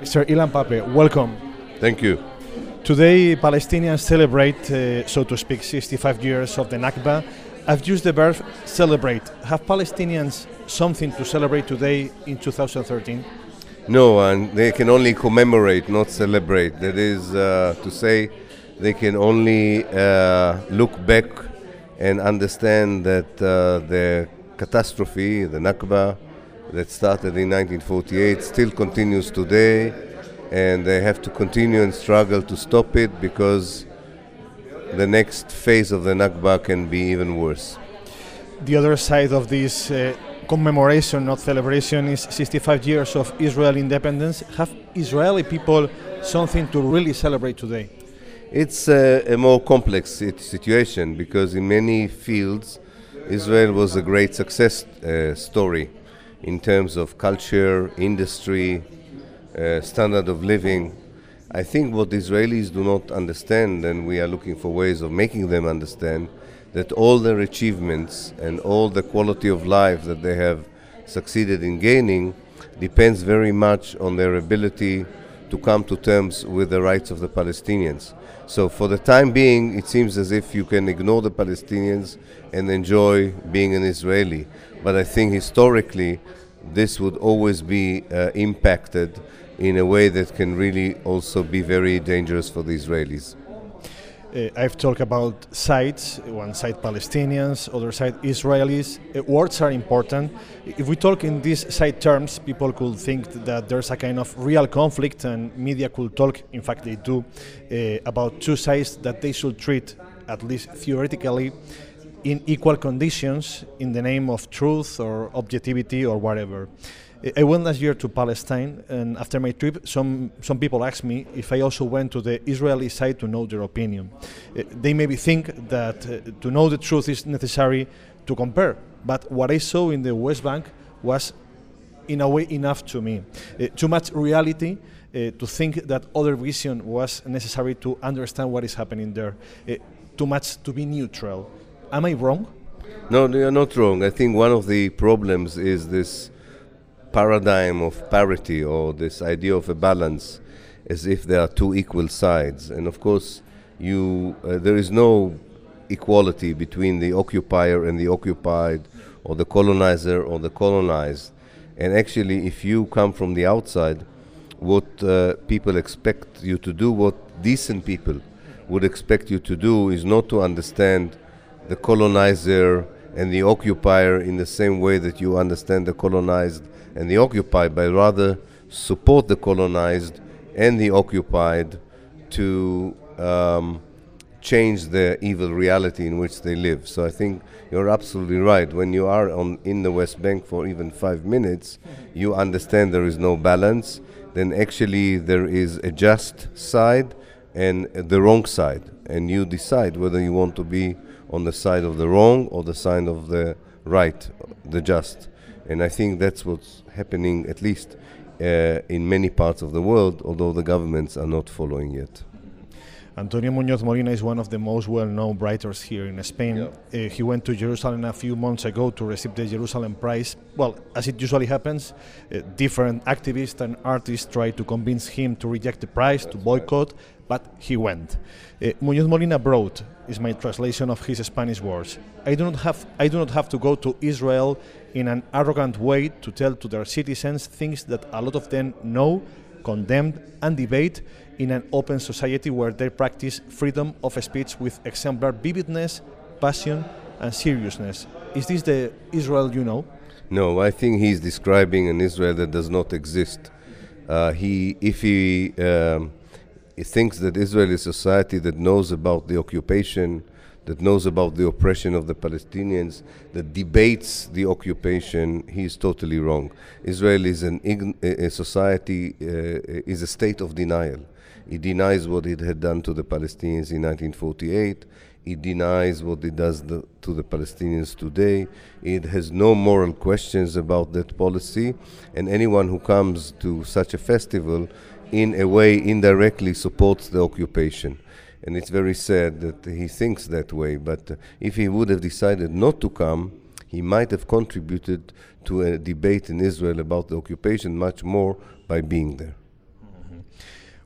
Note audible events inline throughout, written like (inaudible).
Mr. Ilan Pappé, welcome. Thank you. Today, Palestinians celebrate, uh, so to speak, 65 years of the Nakba. I've used the verb celebrate. Have Palestinians something to celebrate today in 2013? No, and they can only commemorate, not celebrate. That is uh, to say, they can only uh, look back and understand that uh, the catastrophe, the Nakba, that started in 1948 still continues today, and they have to continue and struggle to stop it because the next phase of the Nakba can be even worse. The other side of this uh, commemoration, not celebration, is 65 years of Israel independence. Have Israeli people something to really celebrate today? It's a, a more complex situation because in many fields, Israel was a great success uh, story in terms of culture, industry, uh, standard of living. I think what Israelis do not understand, and we are looking for ways of making them understand, that all their achievements and all the quality of life that they have succeeded in gaining depends very much on their ability to come to terms with the rights of the Palestinians. So, for the time being, it seems as if you can ignore the Palestinians and enjoy being an Israeli. But I think historically, this would always be uh, impacted in a way that can really also be very dangerous for the Israelis. Uh, I've talked about sides, one side Palestinians, other side Israelis. Uh, words are important. If we talk in these side terms, people could think that there's a kind of real conflict, and media could talk, in fact, they do, uh, about two sides that they should treat, at least theoretically, in equal conditions in the name of truth or objectivity or whatever. I went last year to Palestine, and after my trip, some, some people asked me if I also went to the Israeli side to know their opinion. Uh, they maybe think that uh, to know the truth is necessary to compare, but what I saw in the West Bank was, in a way, enough to me. Uh, too much reality. Uh, to think that other vision was necessary to understand what is happening there. Uh, too much to be neutral. Am I wrong? No, you're not wrong. I think one of the problems is this paradigm of parity or this idea of a balance as if there are two equal sides. And of course, you, uh, there is no equality between the occupier and the occupied, or the colonizer or the colonized. And actually, if you come from the outside, what uh, people expect you to do, what decent people would expect you to do, is not to understand the colonizer and the occupier in the same way that you understand the colonized and the occupied, but rather support the colonized and the occupied to um, change the evil reality in which they live. So I think you're absolutely right. When you are on in the West Bank for even five minutes, you understand there is no balance. Then actually there is a just side and the wrong side, and you decide whether you want to be on the side of the wrong or the side of the right, the just. And I think that's what's happening, at least uh, in many parts of the world, although the governments are not following yet. Antonio Muñoz Molina is one of the most well known writers here in Spain. Yeah. Uh, he went to Jerusalem a few months ago to receive the Jerusalem Prize. Well, as it usually happens, uh, different activists and artists tried to convince him to reject the prize, That's to boycott, right. but he went. Uh, Muñoz Molina wrote, is my translation of his Spanish words. I do not have I do not have to go to Israel in an arrogant way to tell to their citizens things that a lot of them know, condemn, and debate in an open society where they practice freedom of speech with exemplar vividness, passion, and seriousness. Is this the Israel you know? No, I think he's describing an Israel that does not exist. Uh, he, if he, um, he thinks that Israel is a society that knows about the occupation, that knows about the oppression of the Palestinians, that debates the occupation, he is totally wrong. Israel is an a society, uh, is a state of denial. It denies what it had done to the Palestinians in 1948. It denies what it does the, to the Palestinians today. It has no moral questions about that policy. And anyone who comes to such a festival, in a way, indirectly supports the occupation. And it's very sad that he thinks that way. But if he would have decided not to come, he might have contributed to a debate in Israel about the occupation much more by being there.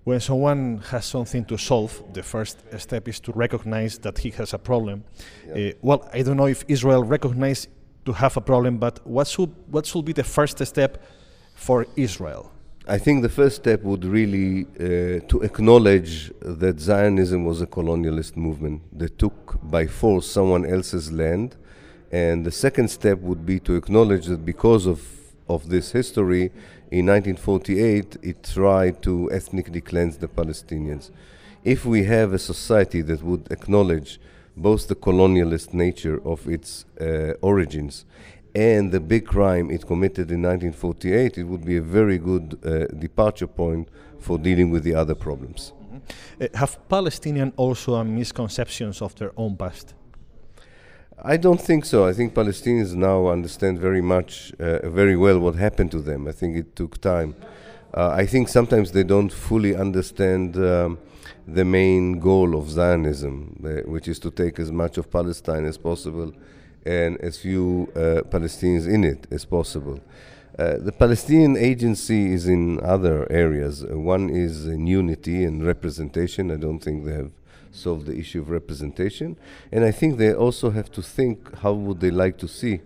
When someone has something to solve, the first step is to recognize that he has a problem. Yeah. Uh, well, I don't know if Israel recognizes to have a problem, but what should what should be the first step for Israel? I think the first step would really uh, to acknowledge that Zionism was a colonialist movement that took by force someone else's land, and the second step would be to acknowledge that because of of this history, in 1948 it tried to ethnically cleanse the Palestinians. If we have a society that would acknowledge both the colonialist nature of its uh, origins and the big crime it committed in 1948, it would be a very good uh, departure point for dealing with the other problems. Mm -hmm. uh, have Palestinians also misconceptions of their own past? I don't think so. I think Palestinians now understand very much, uh, very well what happened to them. I think it took time. Uh, I think sometimes they don't fully understand um, the main goal of Zionism, uh, which is to take as much of Palestine as possible and as few uh, Palestinians in it as possible. Uh, the Palestinian agency is in other areas. Uh, one is in unity and representation. I don't think they have solved the issue of representation. And I think they also have to think how would they like to see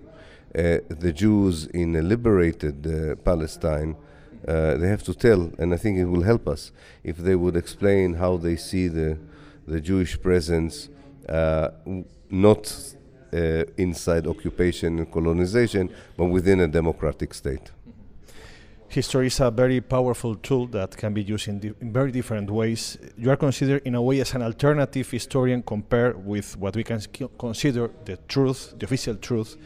uh, the Jews in a liberated uh, Palestine. Uh, they have to tell, and I think it will help us if they would explain how they see the the Jewish presence, not uh, inside occupation and colonization, but within a democratic state. History is a very powerful tool that can be used in, in, very different ways. You are considered, in a way, as an alternative historian compared with what we can consider the truth, the official truth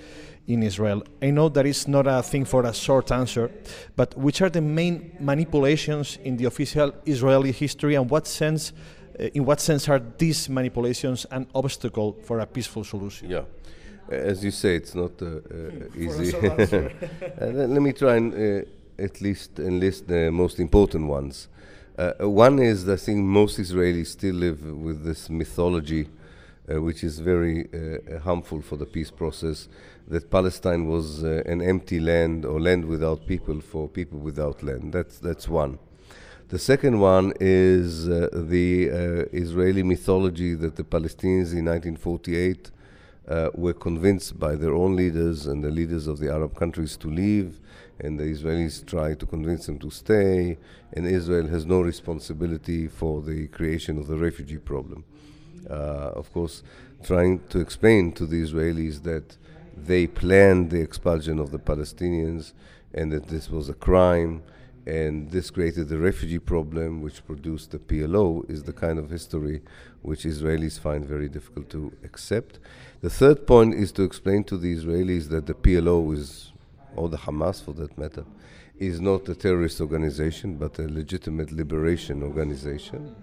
in Israel. I know that is not a thing for a short answer, but which are the main manipulations in the official Israeli history, and what sense uh, in what sense are these manipulations an obstacle for a peaceful solution? Yeah. As you say, it's not uh, uh, (laughs) easy. (laughs) let, let, me try and at least enlist the most important ones. Uh, one is I think most Israelis still live with this mythology, uh, which is very uh, harmful for the peace process, that Palestine was an empty land or land without people for people without land. That's that's one. The second one is uh, the uh, Israeli mythology that the Palestinians in 1948 uh, were convinced by their own leaders and the leaders of the Arab countries to leave, and the Israelis try to convince them to stay, and Israel has no responsibility for the creation of the refugee problem. Uh, of course, trying to explain to the Israelis that they planned the expulsion of the Palestinians and that this was a crime and this created the refugee problem, which produced the PLO, is the kind of history which Israelis find very difficult to accept. The third point is to explain to the Israelis that the PLO is, or the Hamas for that matter, is not a terrorist organization but a legitimate liberation organization.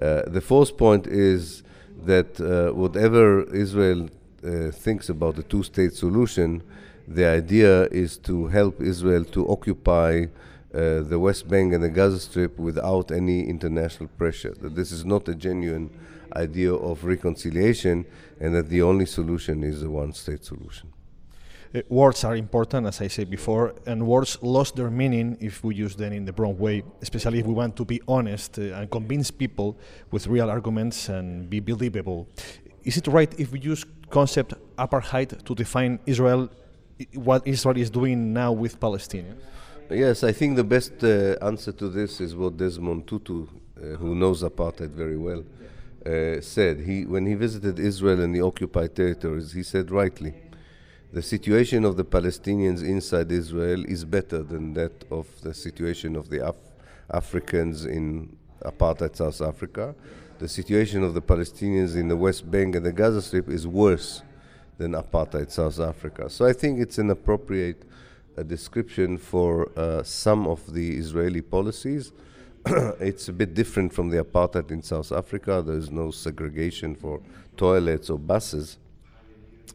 Uh, the fourth point is that uh, whatever Israel uh, thinks about the two state solution, the idea is to help Israel to occupy uh, the West Bank and the Gaza Strip without any international pressure. That this is not a genuine idea of reconciliation, and that the only solution is a one-state solution. Uh, words are important, as I said before, and words lost their meaning if we use them in the wrong way, especially if we want to be honest uh, and convince people with real arguments and be believable. Is it right if we use concept apartheid to define Israel, what Israel is doing now with Palestinians? Yes, I think the best uh, answer to this is what Desmond Tutu, uh, who knows apartheid very well, uh, said. He, when he visited Israel and the occupied territories, he said rightly, the situation of the Palestinians inside Israel is better than that of the situation of the Af Africans in apartheid South Africa. The situation of the Palestinians in the West Bank and the Gaza Strip is worse than apartheid South Africa. So I think it's an appropriate a description for uh, some of the Israeli policies. (clears throat) it's a bit different from the apartheid in South Africa. There's no segregation for toilets or buses,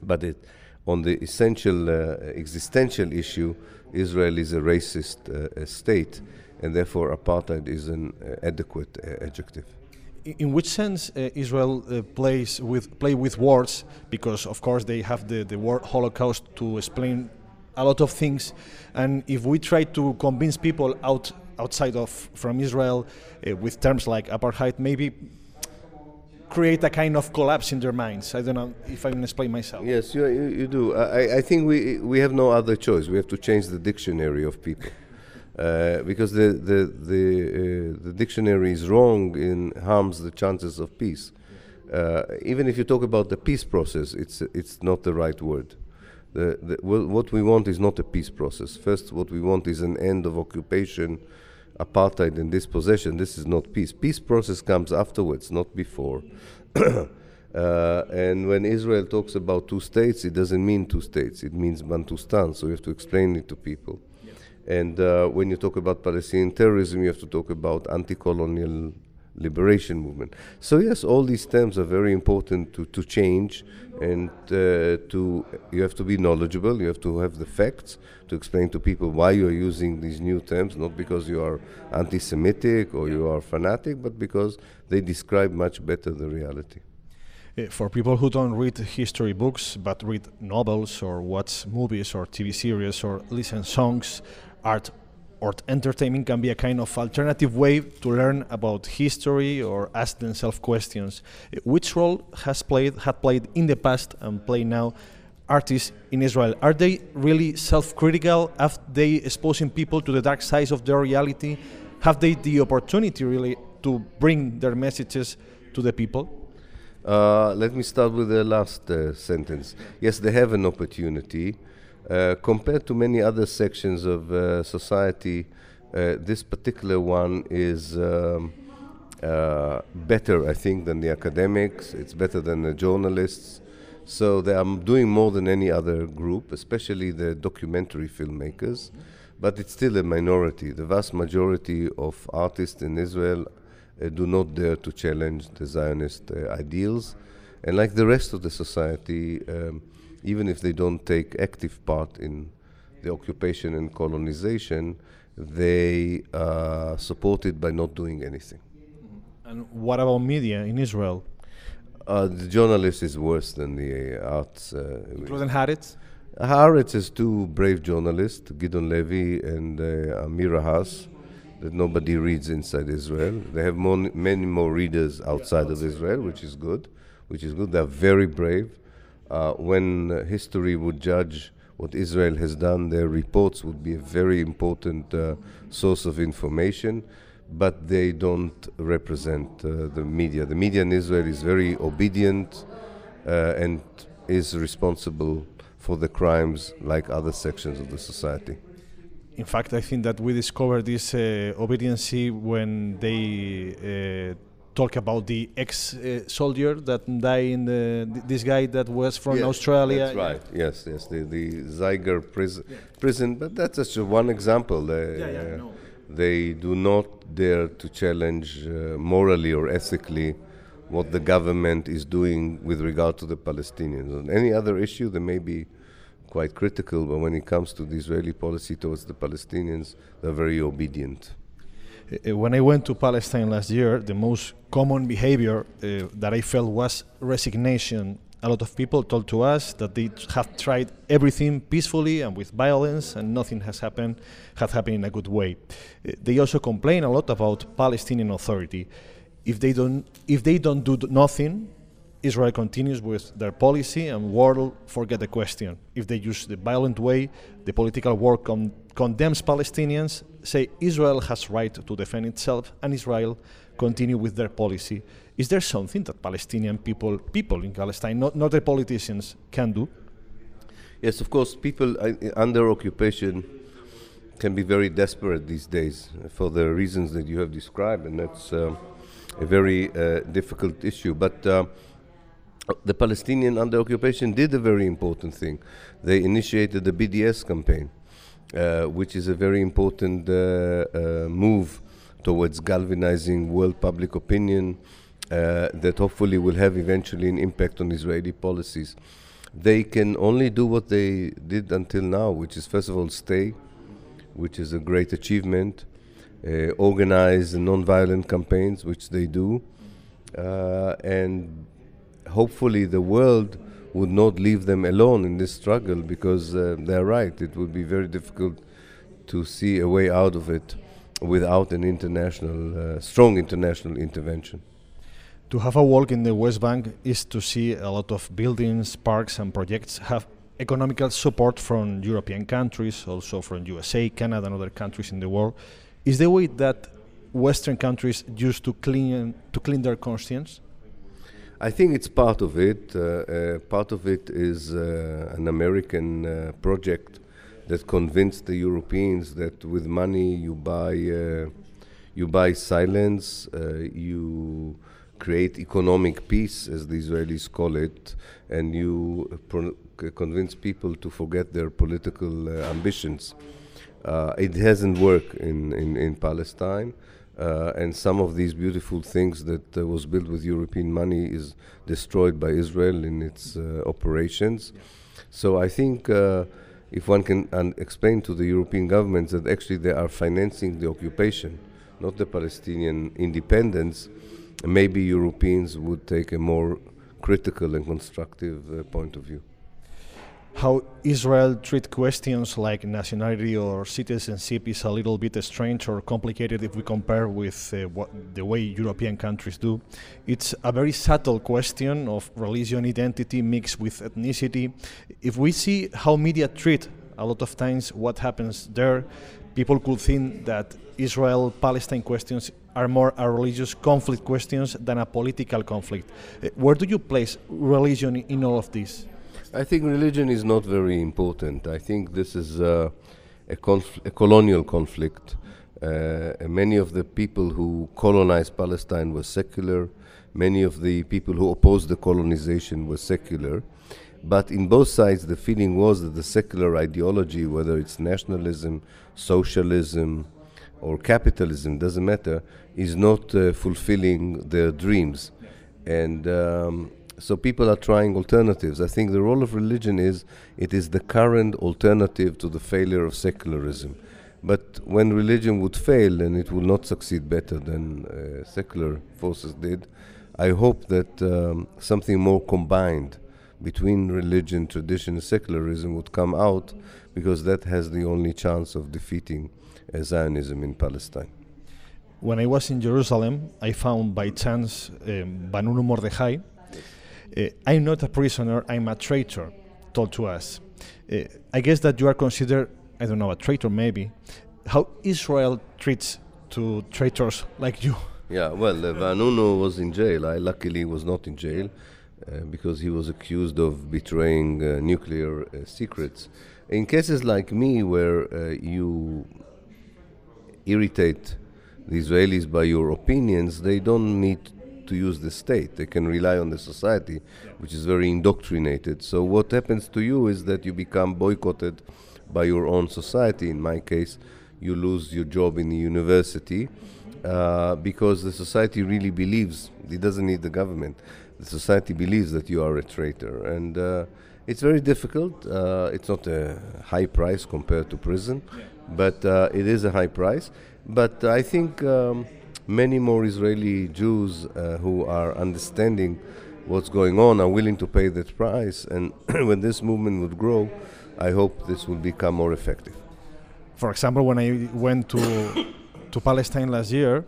but it, on the essential uh, existential issue, Israel is a racist uh, state, and therefore apartheid is an uh, adequate adjective in which sense uh, Israel uh, plays with play with words because of course they have the the word Holocaust to explain a lot of things. And if we try to convince people out outside of from Israel uh, with terms like apartheid maybe create a kind of collapse in their minds. I don't know if I can explain myself. Yes, you, you, you do. I, I think we, we have no other choice. We have to change the dictionary of people. Uh, because the the the, uh, the dictionary is wrong and harms the chances of peace. Uh, even if you talk about the peace process, it's it's not the right word. The, the, what we want is not a peace process. First, what we want is an end of occupation, apartheid, and dispossession. This is not peace. Peace process comes afterwards, not before. (clears throat) Uh, and when Israel talks about two states, it doesn't mean two states. It means Bantustan. So you have to explain it to people. And uh, when you talk about Palestinian terrorism, you have to talk about anti-colonial liberation movement. So yes, all these terms are very important to, to change, and uh, to you have to be knowledgeable. You have to have the facts to explain to people why you are using these new terms, not because you are anti-Semitic or you are fanatic, but because they describe much better the reality. Uh, for people who don't read history books but read novels or watch movies or TV series or listen songs, art or entertainment can be a kind of alternative way to learn about history or ask themselves questions. Uh, which role has played had played in the past and play now artists in Israel? Are they really self-critical? Are they exposing people to the dark sides of their reality? Have they the opportunity really to bring their messages to the people? Uh, let me start with the last uh, sentence. Yes, they have an opportunity. Uh, compared to many other sections of uh, society, uh, this particular one is um, better, I think, than the academics. It's better than the journalists. So they are doing more than any other group, especially the documentary filmmakers. But it's still a minority. The vast majority of artists in Israel uh, do not dare to challenge the Zionist uh, ideals. And like the rest of the society, um, even if they don't take active part in the occupation and colonization, they support it by not doing anything. And what about media in Israel? Uh, the journalist is worse than the uh, arts. Uh, Including Haaretz? Haaretz is two brave journalists, Gideon Levy and uh, Amira Hass that nobody reads inside Israel. They have more, many more readers outside of Israel, which is good. Which is good. They're very brave. Uh, when history would judge what Israel has done, their reports would be a very important uh, source of information, but they don't represent uh, the media. The media in Israel is very obedient uh, and is responsible for the crimes like other sections of the society in fact, I think that we discovered this uh, obedience when they uh, talk about the ex-soldier uh, that died in the, th this guy that was from yes, Australia. That's right. Yes, yes, the the Zygier prison, yeah. prison. But that's just one example. They, yeah, yeah, no. they do not dare to challenge uh, morally or ethically what the government is doing with regard to the Palestinians. On any other issue, they may be quite critical, but when it comes to the Israeli policy towards the Palestinians, they're very obedient. Uh, when I went to Palestine last year, the most common behavior uh, that I felt was resignation. A lot of people told to us that they have tried everything peacefully and with violence, and nothing has happened, has happened in a good way. Uh, they also complain a lot about Palestinian Authority. If they don't, if they don't do nothing, Israel continues with their policy and world forget the question. If they use the violent way, the political war con condemns Palestinians, say Israel has right to defend itself, and Israel continue with their policy. Is there something that Palestinian people, people in Palestine, not, not the politicians, can do? Yes, of course, people uh, under occupation can be very desperate these days for the reasons that you have described, and that's uh, a very uh, difficult issue. But uh, the Palestinian under occupation did a very important thing. They initiated the BDS campaign, uh, which is a very important uh, uh, move towards galvanizing world public opinion uh, that hopefully will have eventually an impact on Israeli policies. They can only do what they did until now, which is first of all stay, which is a great achievement, uh, organize non-violent campaigns, which they do, uh, and hopefully the world would not leave them alone in this struggle because uh, they're right. It would be very difficult to see a way out of it without an international, uh, strong international intervention. To have a walk in the West Bank is to see a lot of buildings, parks, and projects have economical support from European countries, also from USA, Canada, and other countries in the world. Is the way that Western countries used to clean to clean their conscience? I think it's part of it. Uh, uh, part of it is uh, an American project that convinced the Europeans that with money you buy you buy silence, you create economic peace, as the Israelis call it, and you convince people to forget their political ambitions. it hasn't worked in, in, in Palestine. Uh, and some of these beautiful things that uh, was built with European money is destroyed by Israel in its uh, operations. So I think uh, if one can explain to the European governments that actually they are financing the occupation, not the Palestinian independence, maybe Europeans would take a more critical and constructive uh, point of view how Israel treat questions like nationality or citizenship is a little bit strange or complicated if we compare with uh, what the way European countries do. It's a very subtle question of religion identity mixed with ethnicity. If we see how media treat a lot of times what happens there, people could think that Israel Palestine questions are more a religious conflict questions than a political conflict. Uh, where do you place religion in all of this? I think religion is not very important. I think this is uh, a, a, colonial conflict. Uh, many of the people who colonized Palestine were secular. Many of the people who opposed the colonization were secular. But in both sides, the feeling was that the secular ideology, whether it's nationalism, socialism, or capitalism, doesn't matter, is not uh, fulfilling their dreams. And um, so people are trying alternatives. I think the role of religion is it is the current alternative to the failure of secularism. But when religion would fail and it will not succeed better than uh, secular forces did, I hope that um, something more combined between religion, tradition, and secularism would come out because that has the only chance of defeating uh, Zionism in Palestine. When I was in Jerusalem, I found by chance um, Vanunu Mordechai, I'm not a prisoner, I'm a traitor, told to us. Uh, I guess that you are considered, I don't know, a traitor maybe. How Israel treats to traitors like you? (laughs) Yeah, well, uh, Vanunu was in jail. I luckily was not in jail uh, because he was accused of betraying uh, nuclear uh, secrets. In cases like me, where uh, you irritate the Israelis by your opinions, they don't need to use the state. They can rely on the society, which is very indoctrinated. So what happens to you is that you become boycotted by your own society. In my case, you lose your job in the university uh, because the society really believes it doesn't need the government. The society believes that you are a traitor, and uh, it's very difficult. Uh, it's not a high price compared to prison, but uh, it is a high price. But I think. Um, many more Israeli Jews uh, who are understanding what's going on are willing to pay that price. And (clears throat) when this movement would grow, I hope this will become more effective. For example, when I went to to Palestine last year,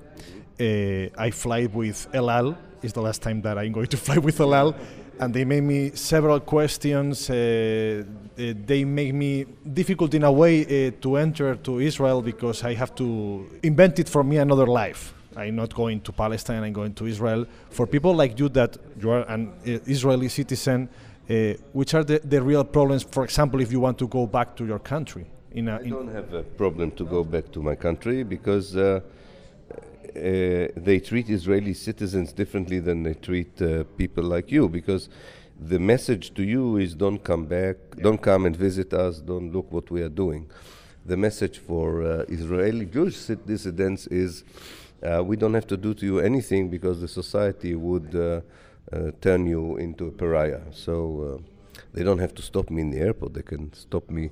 uh, I fly with El Al. It's the last time that I'm going to (laughs) fly with El Al. And they made me several questions. Uh, uh, they make me difficult in a way uh, to enter to Israel because I have to invent it for me another life. I'm not going to Palestine, I'm going to Israel. For people like you that you are an uh, Israeli citizen, uh, which are the, the real problems, for example, if you want to go back to your country? In a, I don't have a problem to go back to my country because uh, uh they treat Israeli citizens differently than they treat uh, people like you because the message to you is don't come back, yeah. don't come and visit us, don't look what we are doing. The message for uh, Israeli Jewish dissidents is uh, we don't have to do to you anything because the society would uh, uh, turn you into a pariah. So they don't have to stop me in the airport. They can stop me,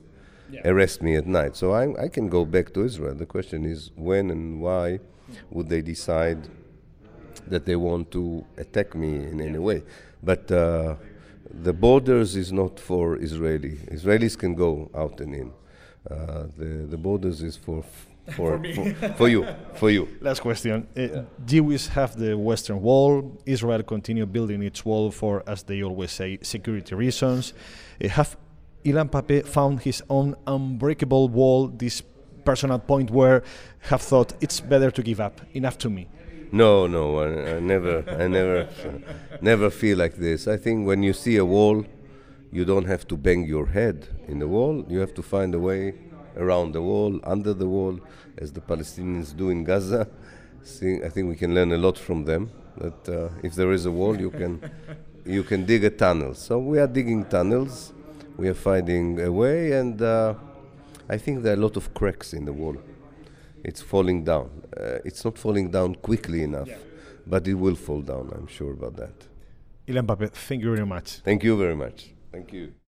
yeah. arrest me at night. So I, I can go back to Israel. The question is when and why would they decide that they want to attack me in any way? But uh, the borders is not for Israeli. Israelis can go out and in. Uh, the the borders is for (laughs) for, for, for, you. For you. (laughs) Last question. Uh, yeah. Jews have the Western Wall. Israel continue building its wall for, as they always say, security reasons. Uh, have Ilan Pappé found his own unbreakable wall, this personal point where have thought it's better to give up, enough to me? No, no, I, I never, I never, (laughs) never feel like this. I think when you see a wall, you don't have to bang your head in the wall. You have to find a way around the wall, under the wall, as the Palestinians do in Gaza. See, I think we can learn a lot from them. That uh, if there is a wall, you can (laughs) you can dig a tunnel. So we are digging tunnels. We are finding a way, and uh, I think there are a lot of cracks in the wall. It's falling down. Uh, it's not falling down quickly enough, yeah. but it will fall down. I'm sure about that. Ilan Pappé, thank you very much. Thank you very much. Thank you.